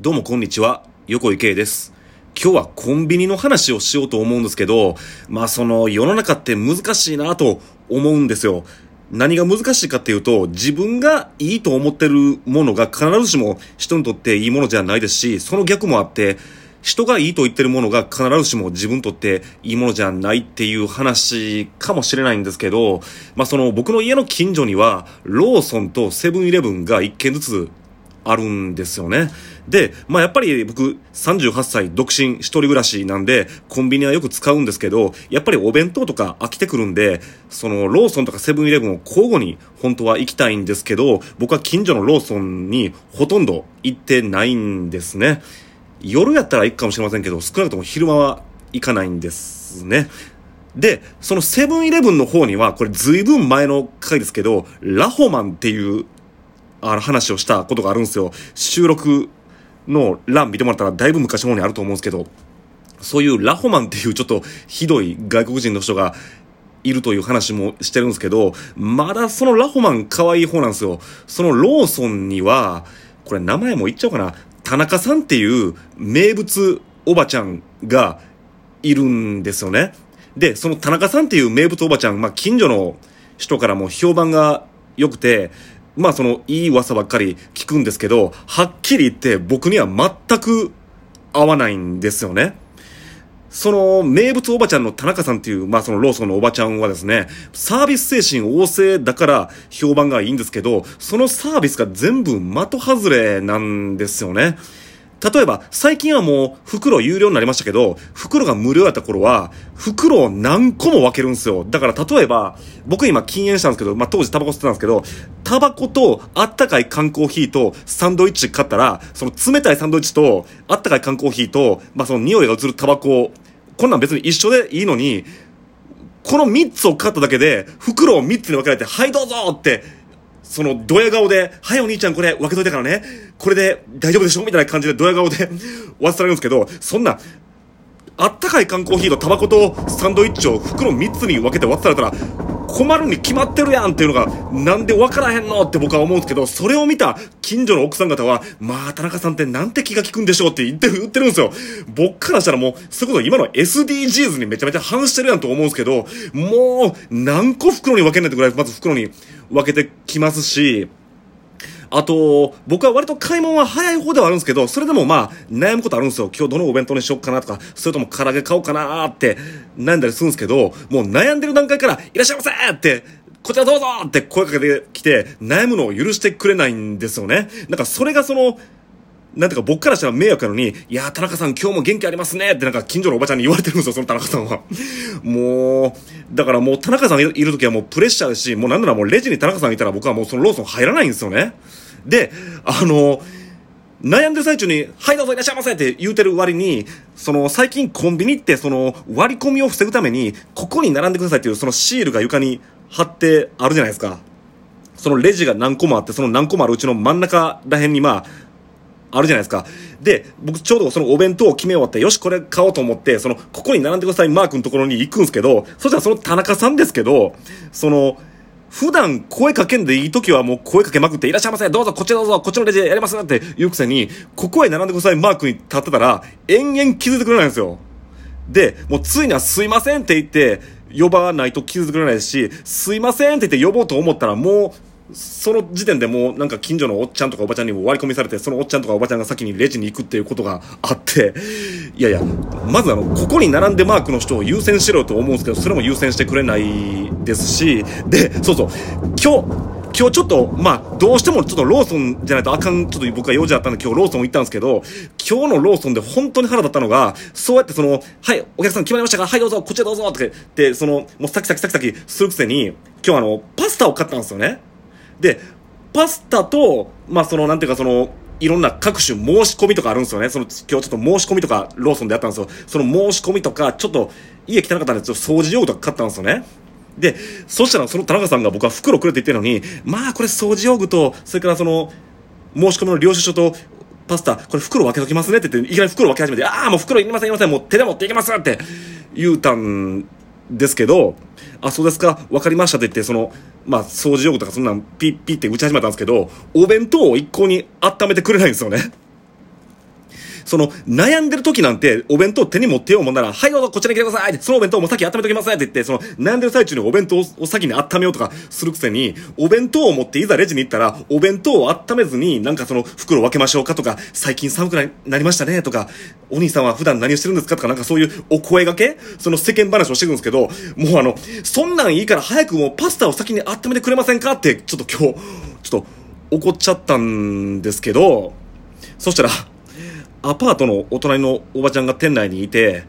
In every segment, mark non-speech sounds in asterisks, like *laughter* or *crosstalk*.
どうもこんにちは、横井圭です。今日はコンビニの話をしようと思うんですけど、まあその世の中って難しいなと思うんですよ。何が難しいかっていうと、自分がいいと思ってるものが必ずしも人にとっていいものじゃないですし、その逆もあって、人がいいと言ってるものが必ずしも自分にとっていいものじゃないっていう話かもしれないんですけど、まあその僕の家の近所にはローソンとセブンイレブンが一軒ずつあるんですよね。で、まあやっぱり僕38歳独身一人暮らしなんでコンビニはよく使うんですけど、やっぱりお弁当とか飽きてくるんで、そのローソンとかセブンイレブンを交互に本当は行きたいんですけど、僕は近所のローソンにほとんど行ってないんですね。夜やったら行くかもしれませんけど、少なくとも昼間は行かないんですね。で、そのセブンイレブンの方には、これ随分前の回ですけど、ラホマンっていうあの話をしたことがあるんですよ。収録の欄見てもらったらだいぶ昔の方にあると思うんですけど、そういうラホマンっていうちょっとひどい外国人の人がいるという話もしてるんですけど、まだそのラホマン可愛い方なんですよ。そのローソンには、これ名前も言っちゃおうかな。田中さんっていう名物おばちゃんがいるんですよね。で、その田中さんっていう名物おばちゃん、まあ近所の人からも評判が良くて、まあそのいい噂ばっかり聞くんですけど、はっきり言って僕には全く合わないんですよね。その名物おばちゃんの田中さんっていう、まあそのローソンのおばちゃんはですね、サービス精神旺盛だから評判がいいんですけど、そのサービスが全部的外れなんですよね。例えば、最近はもう袋有料になりましたけど、袋が無料やった頃は、袋を何個も分けるんですよ。だから例えば、僕今禁煙したんですけど、まあ、当時タバコ吸ってたんですけど、タバコとあったかい缶コーヒーとサンドイッチ買ったら、その冷たいサンドイッチとあったかい缶コーヒーと、まあ、その匂いが移るタバコこんなん別に一緒でいいのに、この3つを買っただけで、袋を3つに分けられて、はいどうぞってそのドヤ顔で、はいお兄ちゃんこれ分けといたからね、これで大丈夫でしょ？みたいな感じでドヤ顔で渡されるんですけど、そんな、あったかい缶コーヒーとタバコとサンドイッチを袋3つに分けて渡されたら、困るに決まってるやんっていうのが、なんで分からへんのって僕は思うんですけど、それを見た近所の奥さん方は、まあ、田中さんってなんて気が利くんでしょうって言ってる、言ってるんですよ。僕からしたらもう、そういうこと今の SDGs にめちゃめちゃ反してるやんと思うんですけど、もう、何個袋に分けないとぐらい、まず袋に分けてきますし、あと、僕は割と買い物は早い方ではあるんですけど、それでもまあ、悩むことあるんですよ。今日どのお弁当にしよっかなとか、それとも唐揚げ買おうかなって悩んだりするんですけど、もう悩んでる段階から、いらっしゃいませーって、こちらどうぞって声かけてきて、悩むのを許してくれないんですよね。なんかそれがその、なんていうか僕からしたら迷惑なのに、いやー、田中さん今日も元気ありますねってなんか近所のおばちゃんに言われてるんですよ、その田中さんは。*laughs* もう、だからもう田中さんいる時はもうプレッシャーですし、もうなんならもうレジに田中さんいたら僕はもうそのローソン入らないんですよね。で、あの、悩んでる最中に、はいどうぞいらっしゃいませって言うてる割に、その最近コンビニってその割り込みを防ぐために、ここに並んでくださいっていうそのシールが床に貼ってあるじゃないですか。そのレジが何個もあって、その何個もあるうちの真ん中ら辺にまあ、あるじゃないですか。で、僕ちょうどそのお弁当を決め終わって、よし、これ買おうと思って、その、ここに並んでくださいマークのところに行くんですけど、そしたらその田中さんですけど、その、普段声かけんでいい時はもう声かけまくって、いらっしゃいませ、どうぞ、こっちどうぞ、こっちのレジでやりますって言うくせに、ここへ並んでくださいマークに立ってたら、延々気づいてくれないんですよ。で、もうついにはすいませんって言って、呼ばないと気づいてくれないですし、すいませんって言って呼ぼうと思ったらもう、その時点でもうなんか近所のおっちゃんとかおばちゃんにも割り込みされて、そのおっちゃんとかおばちゃんが先にレジに行くっていうことがあって、いやいや、まずあの、ここに並んでマークの人を優先しろと思うんですけど、それも優先してくれないですし、で、そうそう、今日、今日ちょっと、まあ、どうしてもちょっとローソンじゃないとあかん、ちょっと僕は用事あったんで今日ローソン行ったんですけど、今日のローソンで本当に腹立ったのが、そうやってその、はい、お客さん決まりましたか？はい、どうぞ、こっちへどうぞって言って、その、もうサキサキサキサキするくせに、今日あの、パスタを買ったんですよね。で、パスタと、まあ、その、なんていうか、その、いろんな各種申し込みとかあるんですよね。その、今日ちょっと申し込みとか、ローソンでやったんですよ。その申し込みとか、ちょっと、家汚かったんで、ちょっと掃除用具とか買ったんですよね。で、そしたらその田中さんが僕は袋くれって言ってるのに、まあこれ掃除用具と、それからその、申し込みの領収書と、パスタ、これ袋分けときますねって言って、いきなり袋分け始めて、ああ、もう袋いりませんいりません、もう手で持っていきますって言うたんですけど、あ、そうですか、わかりましたって言って、その、まあ、掃除用具とかそんなんピッピッって打ち始めたんですけど、お弁当を一向に温めてくれないんですよね。その、悩んでる時なんて、お弁当手に持ってようもんなら、はいどうぞこちらに来てくださいって、そのお弁当も先温めときますって言って、その、悩んでる最中にお弁当を先に温めようとかするくせに、お弁当を持っていざレジに行ったら、お弁当を温めずに、なんかその、袋を分けましょうかとか、最近寒くなりましたねとか、お兄さんは普段何をしてるんですかとか、なんかそういうお声掛けその世間話をしてるんですけど、もうあの、そんなんいいから早くもうパスタを先に温めてくれませんかって、ちょっと今日、ちょっと怒っちゃったんですけど、そしたら、アパートのお隣のおばちゃんが店内にいて、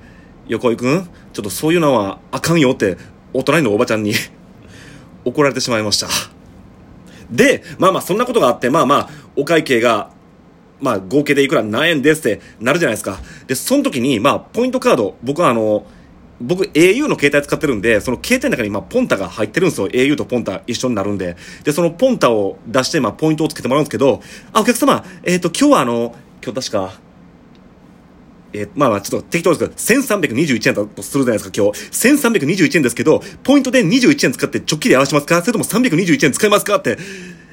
横井くん、ちょっとそういうのはあかんよって、お隣のおばちゃんに *laughs* 怒られてしまいました。で、まあまあそんなことがあって、まあまあ、お会計が、まあ合計でいくら何円ですってなるじゃないですか。で、その時に、まあ、ポイントカード、僕はあの、僕 au の携帯使ってるんで、その携帯の中にまあポンタが入ってるんですよ。au とポンタ一緒になるんで。で、そのポンタを出してまあポイントをつけてもらうんですけど、あ、お客様、えっ、ー、と、今日はあの、今日確か、えー、まあまあちょっと適当ですけど、1321円だとするじゃないですか、今日。1321円ですけど、ポイントで21円使って直帰で合わせますか？それとも321円使いますか？って、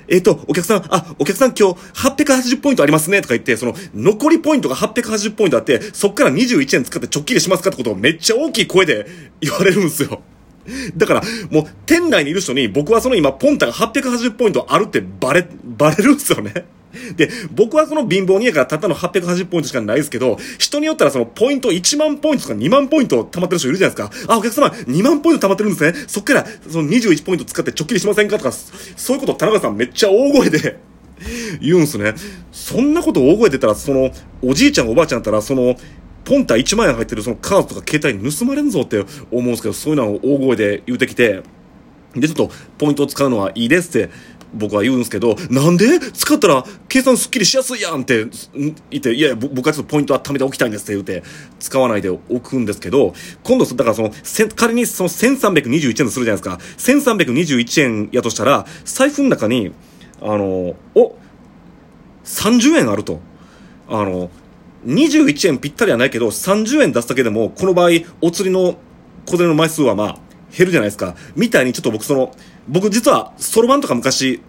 えっ、ー、と、お客さん、あ、お客さん今日880ポイントありますね。とか言って、その、残りポイントが880ポイントあって、そっから21円使って直帰でしますか？ってことをめっちゃ大きい声で言われるんですよ。*laughs* だから、もう、店内にいる人に、僕はその今、ポンタが880ポイントあるってバレ、バレるんですよね。*laughs* で、僕はその貧乏人やからたったの880ポイントしかないですけど、人によったらそのポイント1万ポイントとか2万ポイント貯まってる人いるじゃないですか。あ、お客様2万ポイント貯まってるんですね。そっからその21ポイント使って直帰りしませんかとか、そういうこと田中さんめっちゃ大声で *laughs* 言うんすね。そんなこと大声出たら、その、おじいちゃんおばあちゃんだったら、その、ポンタ1万円入ってるそのカードとか携帯に盗まれんぞって思うんですけど、そういうのを大声で言うてきて、で、ちょっと、ポイントを使うのはいいですって僕は言うんですけど、なんで？使ったら計算すっきりしやすいやんって言って、いやいや、僕はちょっとポイント温めておきたいんですって言って、使わないでおくんですけど、今度、だからその、仮にその1321円とするじゃないですか。1321円やとしたら、財布の中に、あの、お、30円あると。あの、21円ぴったりはないけど、30円出すだけでも、この場合、お釣りの小銭の枚数はまあ、減るじゃないですか。みたいにちょっと僕その、僕実は、そろばんとか昔、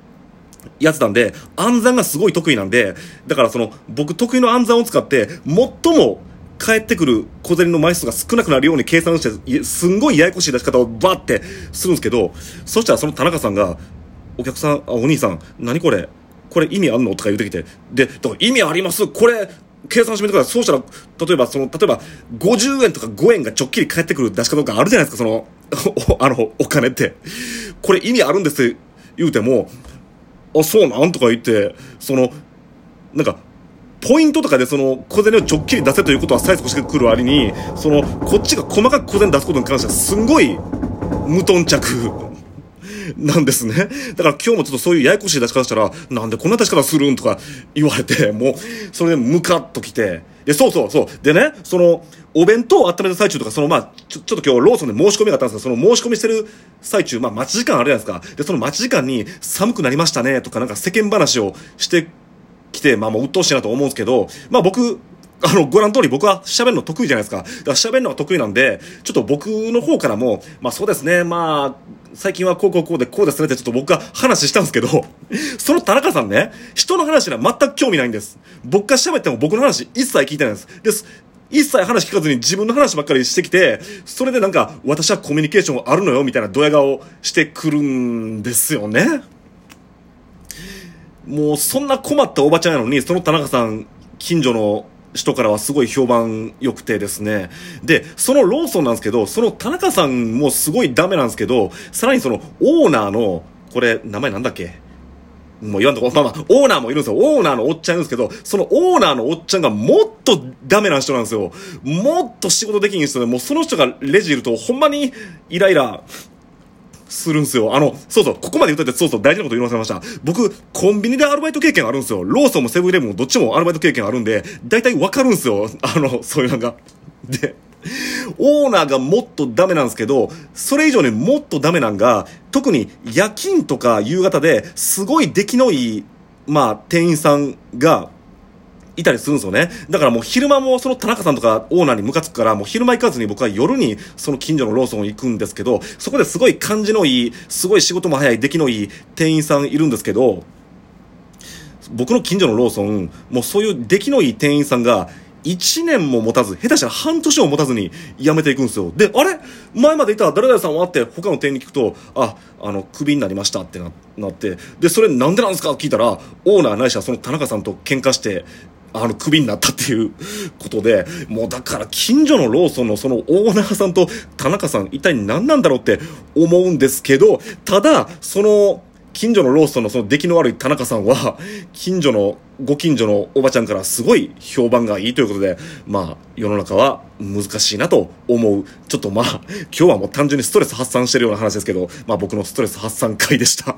やってたんで、暗算がすごい得意なんで、だからその、僕得意の暗算を使って、最も返ってくる小銭の枚数が少なくなるように計算して、すんごいややこしい出し方をバーってするんですけど、そしたらその田中さんが、お客さん、あ、お兄さん、何これ？これ意味あんの？とか言うてきて、で、意味あります。これ、計算してみてください。そうしたら、例えば、その、例えば、50円とか5円がちょっきり返ってくる出し方とかあるじゃないですか、その、*laughs* あの、お金って。これ意味あるんですって言うても、あ、そうなんとか言って、その、なんか、ポイントとかでその小銭をちょっきり出せということは催促してくる割に、その、こっちが細かく小銭出すことに関してはすんごい無頓着 *laughs* なんですね。だから今日もちょっとそういうややこしい出し方したら、なんでこんな出し方するんとか言われて、もう、それでムカッときて、で、そうそうそう。でね、その、お弁当を温めた最中とか、そのまあ、ちょ、ちょっと今日ローソンで申し込みがあったんですけど、その申し込みしてる最中、まあ待ち時間あるじゃないですか。で、その待ち時間に寒くなりましたね、とかなんか世間話をしてきて、まあもう鬱陶しいなと思うんですけど、まあ僕、あの、ご覧通り僕は喋るの得意じゃないですか。だから喋るのが得意なんで、ちょっと僕の方からも、まあそうですね、まあ、最近はこうこうこうでこうですねってちょっと僕が話したんですけど、*laughs* その田中さんね、人の話には全く興味ないんです。僕が喋っても僕の話一切聞いてないんです。です。一切話聞かずに自分の話ばっかりしてきて、それでなんか、私はコミュニケーションあるのよ、みたいなドヤ顔してくるんですよね。もう、そんな困ったおばちゃんやのに、その田中さん、近所の人からはすごい評判良くてですね。で、そのローソンなんですけど、その田中さんもすごいダメなんですけど、さらにそのオーナーの、これ、名前なんだっけ？もう言わんとこ、まあまあ、オーナーもいるんですよ。オーナーのおっちゃんいるんですけど、そのオーナーのおっちゃんがもっとダメな人なんですよ。もっと仕事できん人で、もうその人がレジいると、ほんまにイライラするんすよ。あの、そうそう、ここまで言っといて、そうそう、大事なこと言い忘れました。僕、コンビニでアルバイト経験あるんすよ。ローソンもセブンイレブンもどっちもアルバイト経験あるんで、大体わかるんすよ。あの、そういうのが。で、オーナーがもっとダメなんですけど、それ以上にもっとダメなんが、特に夜勤とか夕方ですごい出来のいい、まあ、店員さんが、いたりするんですよね。だからもう昼間もその田中さんとかオーナーにムカつくから、もう昼間行かずに僕は夜にその近所のローソン行くんですけど、そこですごい感じのいい、すごい仕事も早い、出来のいい店員さんいるんですけど、僕の近所のローソン、もうそういう出来のいい店員さんが1年も持たず、下手したら半年も持たずに辞めていくんですよ。で、あれ？前までいた誰々さんはって他の店員に聞くと、あ、あの、クビになりましたってなって、で、それなんでなんですか？って聞いたら、オーナーないしはその田中さんと喧嘩して、あの、クビになったっていうことで、もうだから近所のローソンのそのオーナーさんと田中さん一体何なんだろうって思うんですけど、ただ、その、近所のローソンのその出来の悪い田中さんは、近所の、ご近所のおばちゃんからすごい評判がいいということで、まあ、世の中は難しいなと思う。ちょっとまあ、今日はもう単純にストレス発散してるような話ですけど、まあ僕のストレス発散会でした。